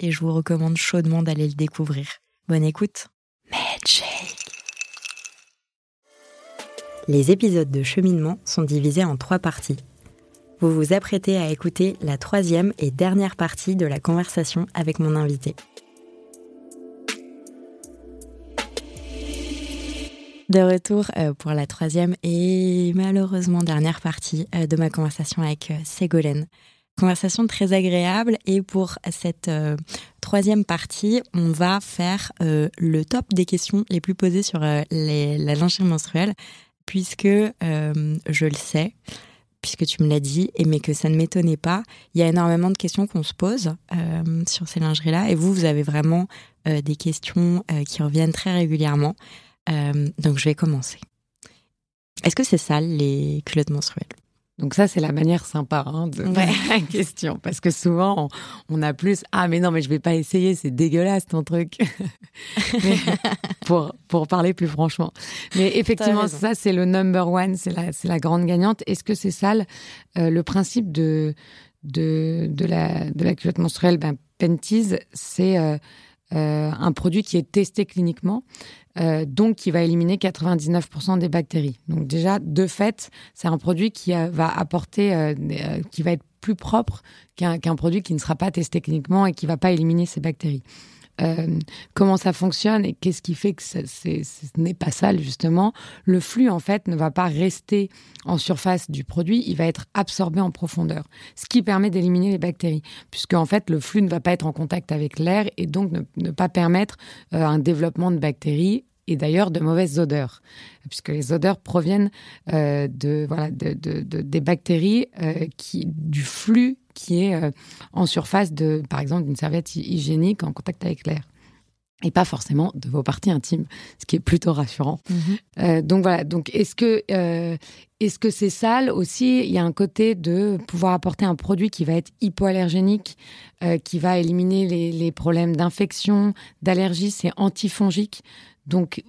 et je vous recommande chaudement d'aller le découvrir. Bonne écoute. Les épisodes de cheminement sont divisés en trois parties. Vous vous apprêtez à écouter la troisième et dernière partie de la conversation avec mon invité. De retour euh, pour la troisième et malheureusement dernière partie euh, de ma conversation avec euh, Ségolène. Conversation très agréable et pour cette troisième partie, on va faire le top des questions les plus posées sur les, la lingerie menstruelle puisque je le sais, puisque tu me l'as dit, et mais que ça ne m'étonnait pas, il y a énormément de questions qu'on se pose sur ces lingeries-là et vous, vous avez vraiment des questions qui reviennent très régulièrement. Euh, donc je vais commencer. Est-ce que c'est sale les culottes menstruelles? Donc ça, c'est la manière sympa hein, de la question. Parce que souvent, on, a plus « Ah, mais non, mais je vais pas essayer, c'est dégueulasse ton truc. pour, pour parler plus franchement. Mais effectivement, ça, c'est le number one, c'est la, la grande gagnante. Est-ce que c'est sale euh, Le principe de, de, de, la, de la culotte menstruelle, ben, Penties, c'est... Euh, euh, un produit qui est testé cliniquement, euh, donc qui va éliminer 99% des bactéries. Donc déjà, de fait, c'est un produit qui euh, va apporter, qui va être plus propre qu'un produit qui ne sera pas testé cliniquement et qui va pas éliminer ces bactéries. Euh, comment ça fonctionne et qu'est-ce qui fait que ce n'est pas sale justement? Le flux en fait ne va pas rester en surface du produit, il va être absorbé en profondeur, ce qui permet d'éliminer les bactéries, puisque en fait le flux ne va pas être en contact avec l'air et donc ne, pas permettre euh, un développement de bactéries et d'ailleurs de mauvaises odeurs, puisque les odeurs proviennent euh, de, voilà, de, des bactéries qui, du flux qui est euh, en surface de, par exemple, d'une serviette hygiénique en contact avec l'air et pas forcément de vos parties intimes, ce qui est plutôt rassurant. Mhm. Euh, donc voilà. Donc est-ce que euh, est-ce que c'est sale aussi? Il y a un côté de pouvoir apporter un produit qui va être hypoallergénique, qui va éliminer les, les problèmes d'infection, d'allergie. C'est antifongique. Donc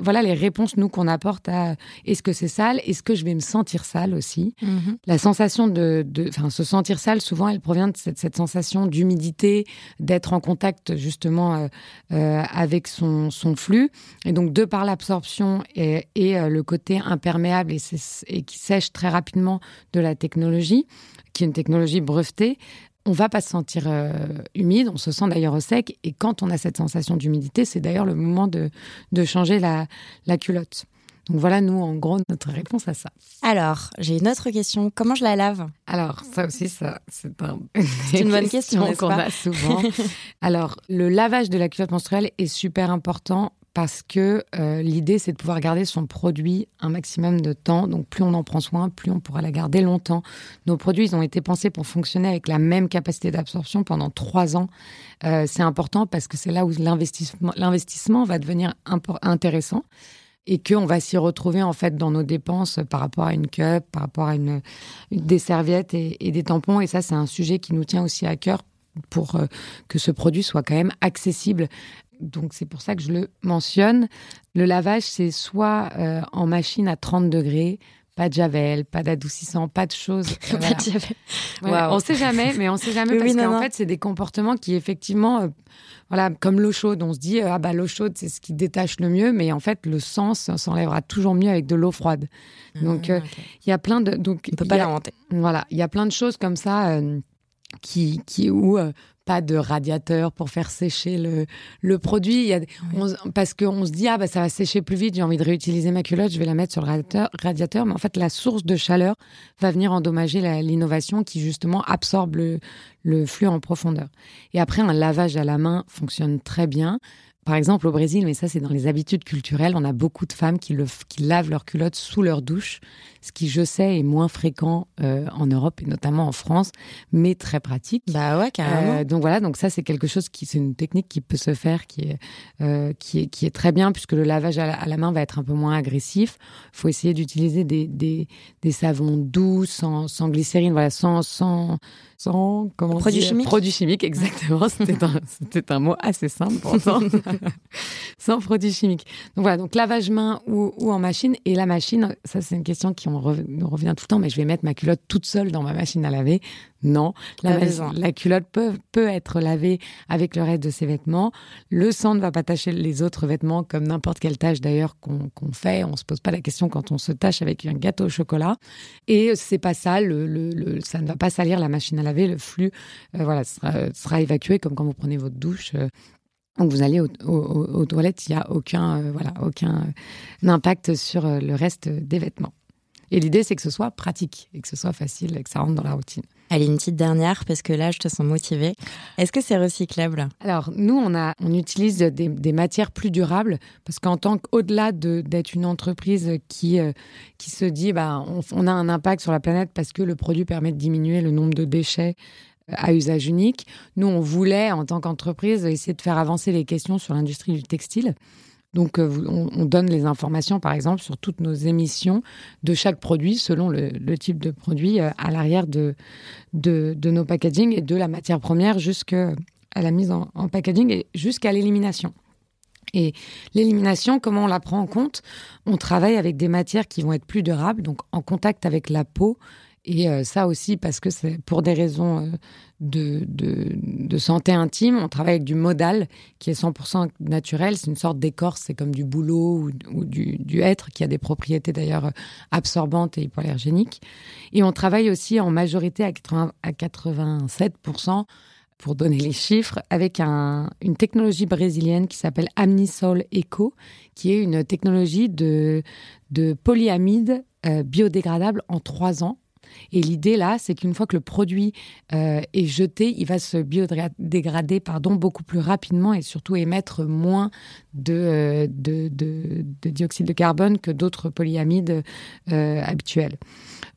voilà les réponses nous qu'on apporte à est-ce que c'est sale, est-ce que je vais me sentir sale aussi? Mhm. La sensation de, enfin se sentir sale, souvent elle provient de cette, sensation d'humidité, d'être en contact justement euh, euh, avec son, flux, et donc de par l'absorption et, euh, le côté imperméable et qui sèche très rapidement de la technologie, qui est une technologie brevetée, on va pas se sentir euh, humide, on se sent d'ailleurs au sec. Et quand on a cette sensation d'humidité, c'est d'ailleurs le moment de, changer la, culotte. Donc voilà, nous, en gros, notre réponse à ça. Alors, j'ai une autre question. Comment je la lave? Alors, ça aussi, ça, c'est une bonne question qu'on a souvent. Alors, le lavage de la culotte menstruelle est super important parce que euh, l'idée, c'est de pouvoir garder son produit un maximum de temps. Donc, plus on en prend soin, plus on pourra la garder longtemps. Nos produits, ils ont été pensés pour fonctionner avec la même capacité d'absorption pendant trois ans. Euh, c'est important parce que c'est là où l'investissement, va devenir intéressant et qu'on va s'y retrouver en fait dans nos dépenses par rapport à une cup, par rapport à une, des serviettes et, des tampons. Et ça, c'est un sujet qui nous tient aussi à cœur pour euh, que ce produit soit quand même accessible donc c'est pour ça que je le mentionne. Le lavage, c'est soit euh, en machine à 30 degrés, pas de javel, pas d'adoucissant, pas de choses. pas de javel. On sait jamais, mais on sait jamais parce qu'en fait, c'est des comportements qui effectivement, euh, voilà, comme l'eau chaude, on se dit ah bah l'eau chaude c'est ce qui détache le mieux, mais en fait le sens s'enlèvera toujours mieux avec de l'eau froide. Donc ah, euh, il y a plein de donc on peut pas l'inventer. Voilà, il y a plein de choses comme ça qui qui où pas de radiateur pour faire sécher le, le produit. Il y a, parce qu'on se dit, ah, bah, ça va sécher plus vite, j'ai envie de réutiliser ma culotte, je vais la mettre sur le radiateur. radiateur. Mais en fait, la source de chaleur va venir endommager l'innovation qui, justement, absorbe le, le, flux en profondeur. Et après, un lavage à la main fonctionne très bien. Par exemple, au Brésil, mais ça c'est dans les habitudes culturelles, on a beaucoup de femmes qui, le, qui lavent leurs culottes sous leur douche, ce qui, je sais, est moins fréquent euh, en Europe et notamment en France, mais très pratique. Bah ouais, carrément. Euh, donc voilà, donc ça c'est quelque chose qui, c'est une technique qui peut se faire, qui est, euh, qui est, qui est très bien puisque le lavage à la, main va être un peu moins agressif. Il faut essayer d'utiliser des, des, des, savons doux, sans, sans glycérine, voilà, sans, sans, sans comment produits chimiques. Produits chimiques, exactement. C'était un, c'était un mot assez simple pourtant. sans produits chimiques. Donc voilà, donc lavage main ou, ou en machine. Et la machine, ça c'est une question qui me revient tout le temps, mais je vais mettre ma culotte toute seule dans ma machine à laver. Non, la, la, culotte peut, peut être lavée avec le reste de ses vêtements. Le sang ne va pas tacher les autres vêtements comme n'importe quelle tâche d'ailleurs qu'on fait. On se pose pas la question quand on se tâche avec un gâteau au chocolat. Et c'est pas ça, le, le, ça ne va pas salir la machine à laver. Le flux euh, voilà, sera, sera, évacué comme quand vous prenez votre douche. Euh, donc vous allez aux toilettes, il n'y a aucun, euh, voilà, aucun impact sur le reste des vêtements. Et l'idée, c'est que ce soit pratique et que ce soit facile et que ça rentre dans la routine. Allez, une petite dernière, parce que là, je te sens motivée. Est-ce que c'est recyclable? Alors, nous, on, a, on utilise des, matières plus durables, parce qu'en tant qu'au-delà d'être une entreprise qui, euh, qui se dit, bah, on, a un impact sur la planète parce que le produit permet de diminuer le nombre de déchets euh, à usage unique, nous, on voulait, en tant qu'entreprise, essayer de faire avancer les questions sur l'industrie du textile. Donc, euh, on, donne les informations, par exemple, sur toutes nos émissions de chaque produit, selon le, type de produit, euh, à l'arrière de, de, nos packaging et de la matière première jusqu'à la mise en, en packaging et jusqu'à l'élimination. Et l'élimination, comment on la prend en compte? On travaille avec des matières qui vont être plus durables, donc en contact avec la peau et euh, ça aussi, parce que c'est pour des raisons euh, de, santé intime, on travaille avec du modal qui est 100% naturel. C'est une sorte d'écorce, c'est comme du bouleau ou, du, du, hêtre qui a des propriétés d'ailleurs absorbantes et hypoallergéniques. Et on travaille aussi en majorité à, à 87% pour donner les chiffres, avec un, une technologie brésilienne qui s'appelle Amnisol Eco, qui est une technologie de, de polyamide euh, biodégradable en trois ans et l'idée là, c'est qu'une fois que le produit euh, est jeté, il va se biodégrader pardon, beaucoup plus rapidement et surtout émettre moins de, euh, de, de, dioxyde de carbone que d'autres polyamides euh, habituels.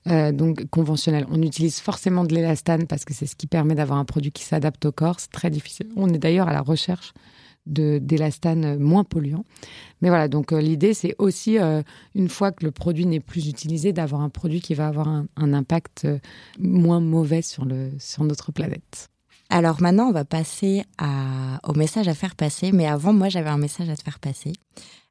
donc conventionnels. On utilise forcément de l'élastane parce que c'est ce qui permet d'avoir un produit qui s'adapte au corps. C'est très difficile. On est d'ailleurs à la recherche d'élastane moins polluant. Mais voilà, donc euh, l'idée, c'est aussi, euh, une fois que le produit n'est plus utilisé, d'avoir un produit qui va avoir un, impact euh, moins mauvais sur, le, sur notre planète. Alors maintenant, on va passer au message à faire passer. Mais avant, moi, j'avais un message à te faire passer.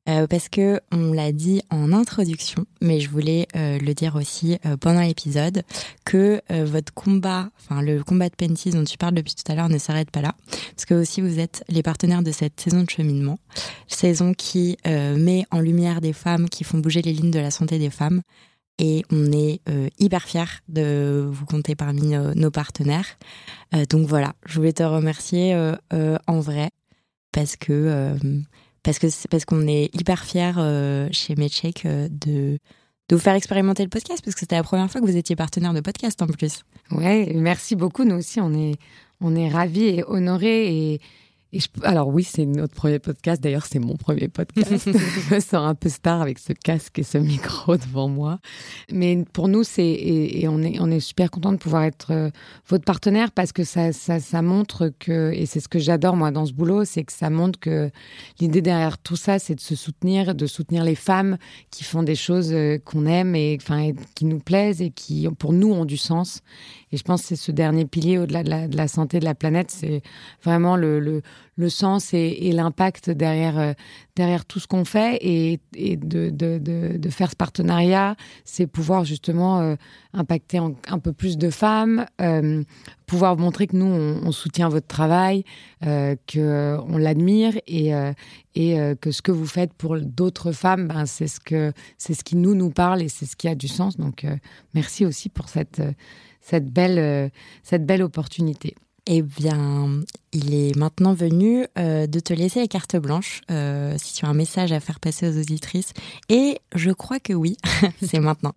Euh, parce que on l'a dit en introduction, mais je voulais euh, le dire aussi euh, pendant l'épisode, que votre combat, enfin le combat de Pentis dont tu parles depuis tout à l'heure ne s'arrête pas là, parce que aussi vous êtes les partenaires de cette saison de cheminement, saison qui met en lumière des femmes qui font bouger les lignes de la santé des femmes. Et on est hyper fiers de vous compter parmi nos, partenaires. donc voilà, je voulais te remercier en vrai parce que parce que c'est parce qu'on est hyper fiers euh, chez Medcheck euh, de de vous faire expérimenter le podcast parce que c'était la première fois que vous étiez partenaire de podcast en plus. Ouais, merci beaucoup. Nous aussi, on est on est ravis et honorés et alors oui, c'est notre premier podcast. D'ailleurs, c'est mon premier podcast. je me sens un peu star avec ce casque et ce micro devant moi. Mais pour nous, c'est et, on est on est super content de pouvoir être euh, votre partenaire parce que ça, ça ça montre que et c'est ce que j'adore moi dans ce boulot, c'est que ça montre que l'idée derrière tout ça, c'est de se soutenir, de soutenir les femmes qui font des choses euh, qu'on aime et enfin qui nous plaisent et qui pour nous ont du sens. Et je pense que c'est ce dernier pilier au-delà de la, santé de la planète, c'est vraiment le, le, sens et, l'impact derrière, euh, derrière tout ce qu'on fait et, de, de, de, faire ce partenariat, c'est pouvoir justement euh, impacter un peu plus de femmes, euh, pouvoir montrer que nous, on, soutient votre travail, qu'on l'admire et, et que ce que vous faites pour d'autres femmes, ben, c'est ce, ce qui nous, nous parle et c'est ce qui a du sens. Donc, merci aussi pour cette cette belle, cette belle opportunité. Eh bien, il est maintenant venu euh, de te laisser la carte blanche euh, si tu as un message à faire passer aux auditrices. Et je crois que oui, c'est maintenant.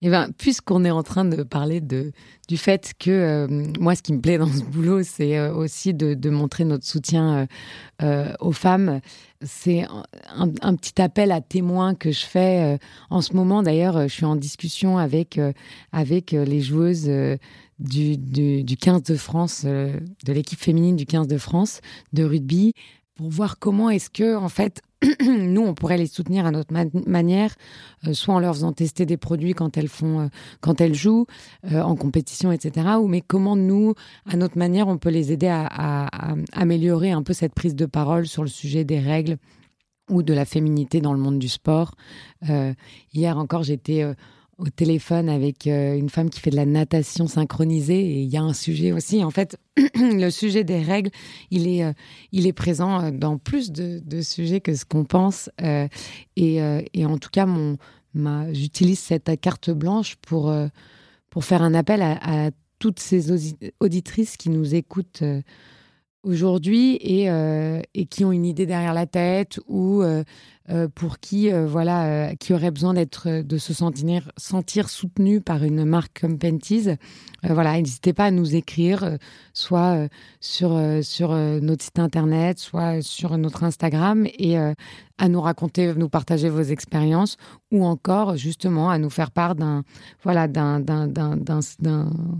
Eh ben, puisqu'on est en train de parler de, du fait que euh, moi, ce qui me plaît dans ce boulot, c'est euh, aussi de, de, montrer notre soutien euh, aux femmes. C'est un, un, petit appel à témoins que je fais en ce moment. D'ailleurs, je suis en discussion avec, avec les joueuses du, du, du 15 de France, de l'équipe féminine du 15 de France de rugby, pour voir comment est-ce que, en fait, nous, on pourrait les soutenir à notre manière, euh, soit en leur faisant tester des produits quand elles font, euh, quand elles jouent euh, en compétition, etc. Ou mais comment nous, à notre manière, on peut les aider à, à, à, améliorer un peu cette prise de parole sur le sujet des règles ou de la féminité dans le monde du sport. hier encore, j'étais au téléphone avec euh, une femme qui fait de la natation synchronisée. Et il y a un sujet aussi. En fait le sujet des règles il est euh, il est présent euh, dans plus de, sujets que ce qu'on pense. Et, en tout cas j'utilise cette carte blanche pour pour faire un appel à, à toutes ces auditrices qui nous écoutent aujourd'hui et, et qui ont une idée derrière la tête ou pour qui euh, voilà euh, qui aurait besoin d'être de se sentir sentir soutenu par une marque comme Penties voilà n'hésitez pas à nous écrire soit sur sur notre site internet soit sur notre Instagram et à nous raconter nous partager vos expériences ou encore justement à nous faire part d'un voilà d'un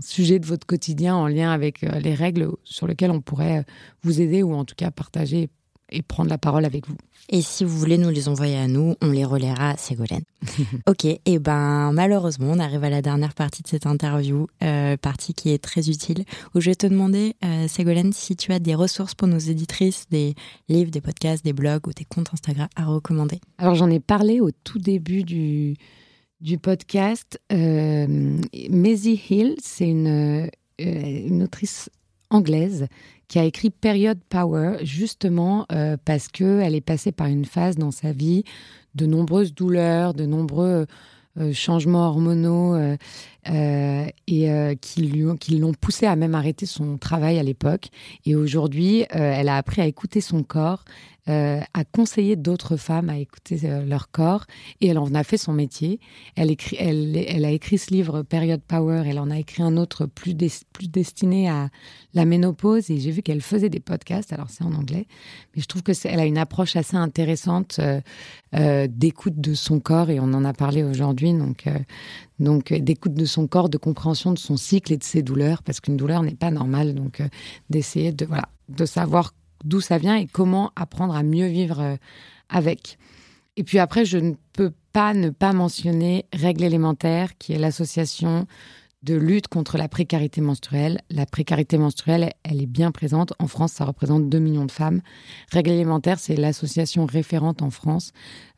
sujet de votre quotidien en lien avec les règles sur lesquelles on pourrait vous aider ou en tout cas partager et prendre la parole avec vous. Et si vous voulez nous les envoyer à nous, on les relaiera à Ségolène. ok, et eh ben malheureusement, on arrive à la dernière partie de cette interview, euh, partie qui est très utile, où je vais te demander, euh, Ségolène, si tu as des ressources pour nos éditrices, des livres, des podcasts, des blogs ou des comptes Instagram à recommander. Alors j'en ai parlé au tout début du, du podcast. Euh, Maisie Hill, c'est une, euh, une autrice anglaise qui a écrit Period Power justement euh, parce que elle est passée par une phase dans sa vie de nombreuses douleurs, de nombreux euh, changements hormonaux euh, euh, et euh, qui lui qui l'ont poussé à même arrêter son travail à l'époque. Et aujourd'hui, euh, elle a appris à écouter son corps, à conseiller d'autres femmes à écouter leur corps. Et elle en a fait son métier. Elle, écrit, elle, a écrit ce livre Period Power, elle en a écrit un autre plus, plus destiné à la ménopause. Et j'ai vu qu'elle faisait des podcasts, alors c'est en anglais, mais je trouve que elle a une approche assez intéressante d'écoute de son corps. Et on en a parlé aujourd'hui, donc, donc d'écoute de son corps, de compréhension de son cycle et de ses douleurs, parce qu'une douleur n'est pas normale, donc euh, d'essayer de, voilà, de savoir d'où ça vient et comment apprendre à mieux vivre euh, avec. Et puis après, je ne peux pas ne pas mentionner Règle élémentaire, qui est l'association de lutte contre la précarité menstruelle. La précarité menstruelle, elle est bien présente. En France, ça représente 2 millions de femmes. Règle élémentaire, c'est l'association référente en France.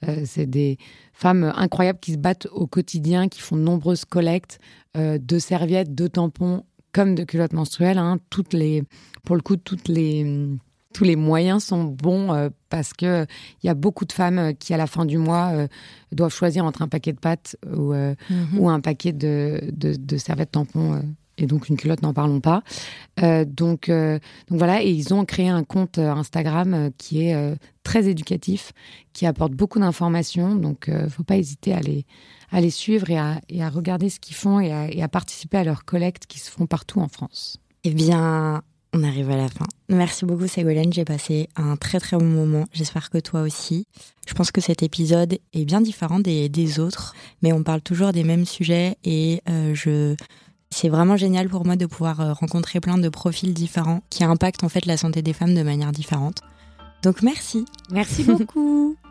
Euh, c'est des femmes incroyables qui se battent au quotidien, qui font de nombreuses collectes euh, de serviettes, de tampons, comme de culottes menstruelles. Hein. Pour le coup, toutes les tous les moyens sont bons euh, parce que il y a beaucoup de femmes euh, qui à la fin du mois euh, doivent choisir entre un paquet de pâtes ou, euh, mm -hmm. ou un paquet de, de, de serviettes tampons et donc une culotte n'en parlons pas euh, donc euh, donc voilà et ils ont créé un compte Instagram qui est euh, très éducatif qui apporte beaucoup d'informations donc euh, faut pas hésiter à les à les suivre et à, et à regarder ce qu'ils font et à, et à participer à leurs collectes qui se font partout en France Eh bien On arrive à la fin. Merci beaucoup Ségolène, j'ai passé un très très bon moment. J'espère que toi aussi. Je pense que cet épisode est bien différent des, des autres, mais on parle toujours des mêmes sujets et euh, je c'est vraiment génial pour moi de pouvoir euh, rencontrer plein de profils différents qui impactent en fait la santé des femmes de manière différente. Donc merci. Merci beaucoup.